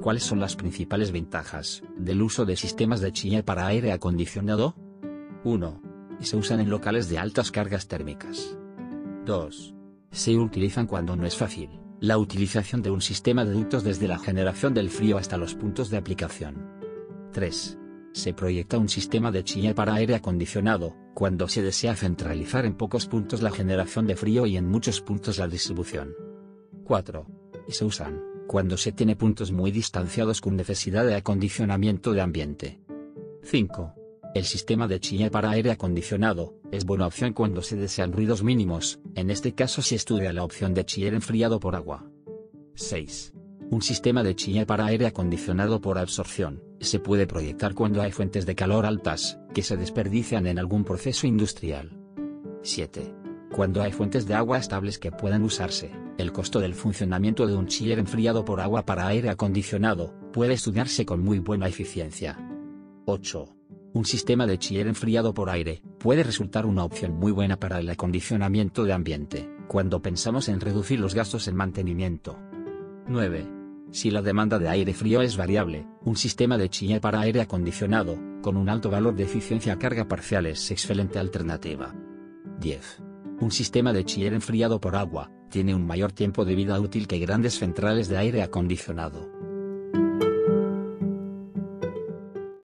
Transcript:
¿Cuáles son las principales ventajas del uso de sistemas de chiller para aire acondicionado? 1. Se usan en locales de altas cargas térmicas. 2. Se utilizan cuando no es fácil la utilización de un sistema de ductos desde la generación del frío hasta los puntos de aplicación. 3. Se proyecta un sistema de chiller para aire acondicionado, cuando se desea centralizar en pocos puntos la generación de frío y en muchos puntos la distribución. 4. Se usan, cuando se tiene puntos muy distanciados con necesidad de acondicionamiento de ambiente. 5. El sistema de chiller para aire acondicionado, es buena opción cuando se desean ruidos mínimos, en este caso se estudia la opción de chiller enfriado por agua. 6. Un sistema de chiller para aire acondicionado por absorción, se puede proyectar cuando hay fuentes de calor altas, que se desperdician en algún proceso industrial. 7. Cuando hay fuentes de agua estables que puedan usarse, el costo del funcionamiento de un chiller enfriado por agua para aire acondicionado, puede estudiarse con muy buena eficiencia. 8. Un sistema de chiller enfriado por aire, puede resultar una opción muy buena para el acondicionamiento de ambiente, cuando pensamos en reducir los gastos en mantenimiento. 9. Si la demanda de aire frío es variable, un sistema de chiller para aire acondicionado, con un alto valor de eficiencia carga parcial es excelente alternativa. 10. Un sistema de chiller enfriado por agua, tiene un mayor tiempo de vida útil que grandes centrales de aire acondicionado.